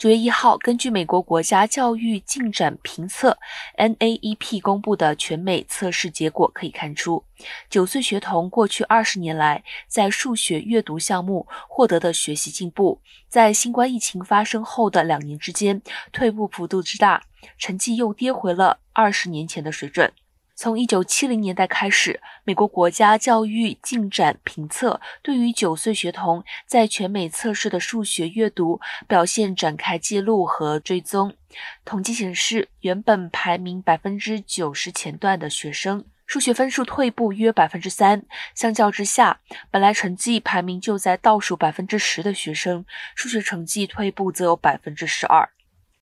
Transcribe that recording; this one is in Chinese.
九月一号，根据美国国家教育进展评测 （NAEP） 公布的全美测试结果可以看出，九岁学童过去二十年来在数学阅读项目获得的学习进步，在新冠疫情发生后的两年之间退步幅度之大，成绩又跌回了二十年前的水准。从一九七零年代开始，美国国家教育进展评测对于九岁学童在全美测试的数学阅读表现展开记录和追踪。统计显示，原本排名百分之九十前段的学生，数学分数退步约百分之三；相较之下，本来成绩排名就在倒数百分之十的学生，数学成绩退步则有百分之十二。